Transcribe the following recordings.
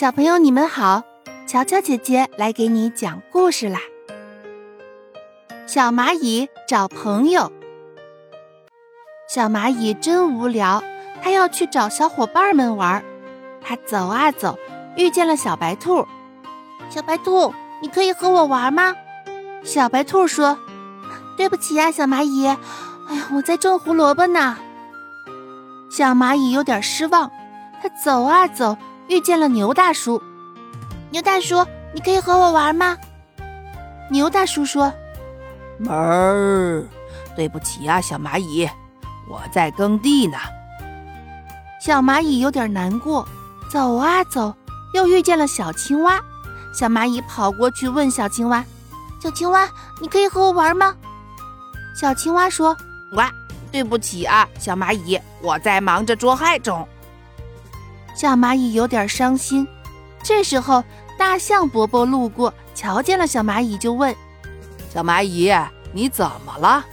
小朋友，你们好！乔乔姐姐来给你讲故事啦。小蚂蚁找朋友。小蚂蚁真无聊，它要去找小伙伴们玩。它走啊走，遇见了小白兔。小白兔，你可以和我玩吗？小白兔说：“对不起呀，小蚂蚁，哎呀，我在种胡萝卜呢。”小蚂蚁有点失望。它走啊走。遇见了牛大叔，牛大叔，你可以和我玩吗？牛大叔说：“门儿，对不起啊，小蚂蚁，我在耕地呢。”小蚂蚁有点难过，走啊走，又遇见了小青蛙。小蚂蚁跑过去问小青蛙：“小青蛙，你可以和我玩吗？”小青蛙说：“哇，对不起啊，小蚂蚁，我在忙着捉害虫。”小蚂蚁有点伤心。这时候，大象伯伯路过，瞧见了小蚂蚁，就问：“小蚂蚁，你怎么了？”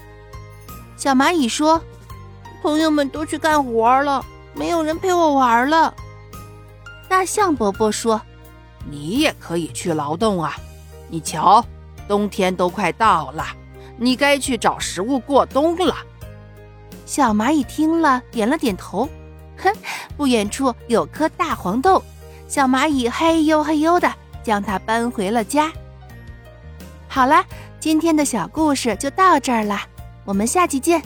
小蚂蚁说：“朋友们都去干活了，没有人陪我玩了。”大象伯伯说：“你也可以去劳动啊！你瞧，冬天都快到了，你该去找食物过冬了。”小蚂蚁听了，点了点头。哼，不远处有颗大黄豆，小蚂蚁嘿呦嘿呦的将它搬回了家。好了，今天的小故事就到这儿了，我们下期见。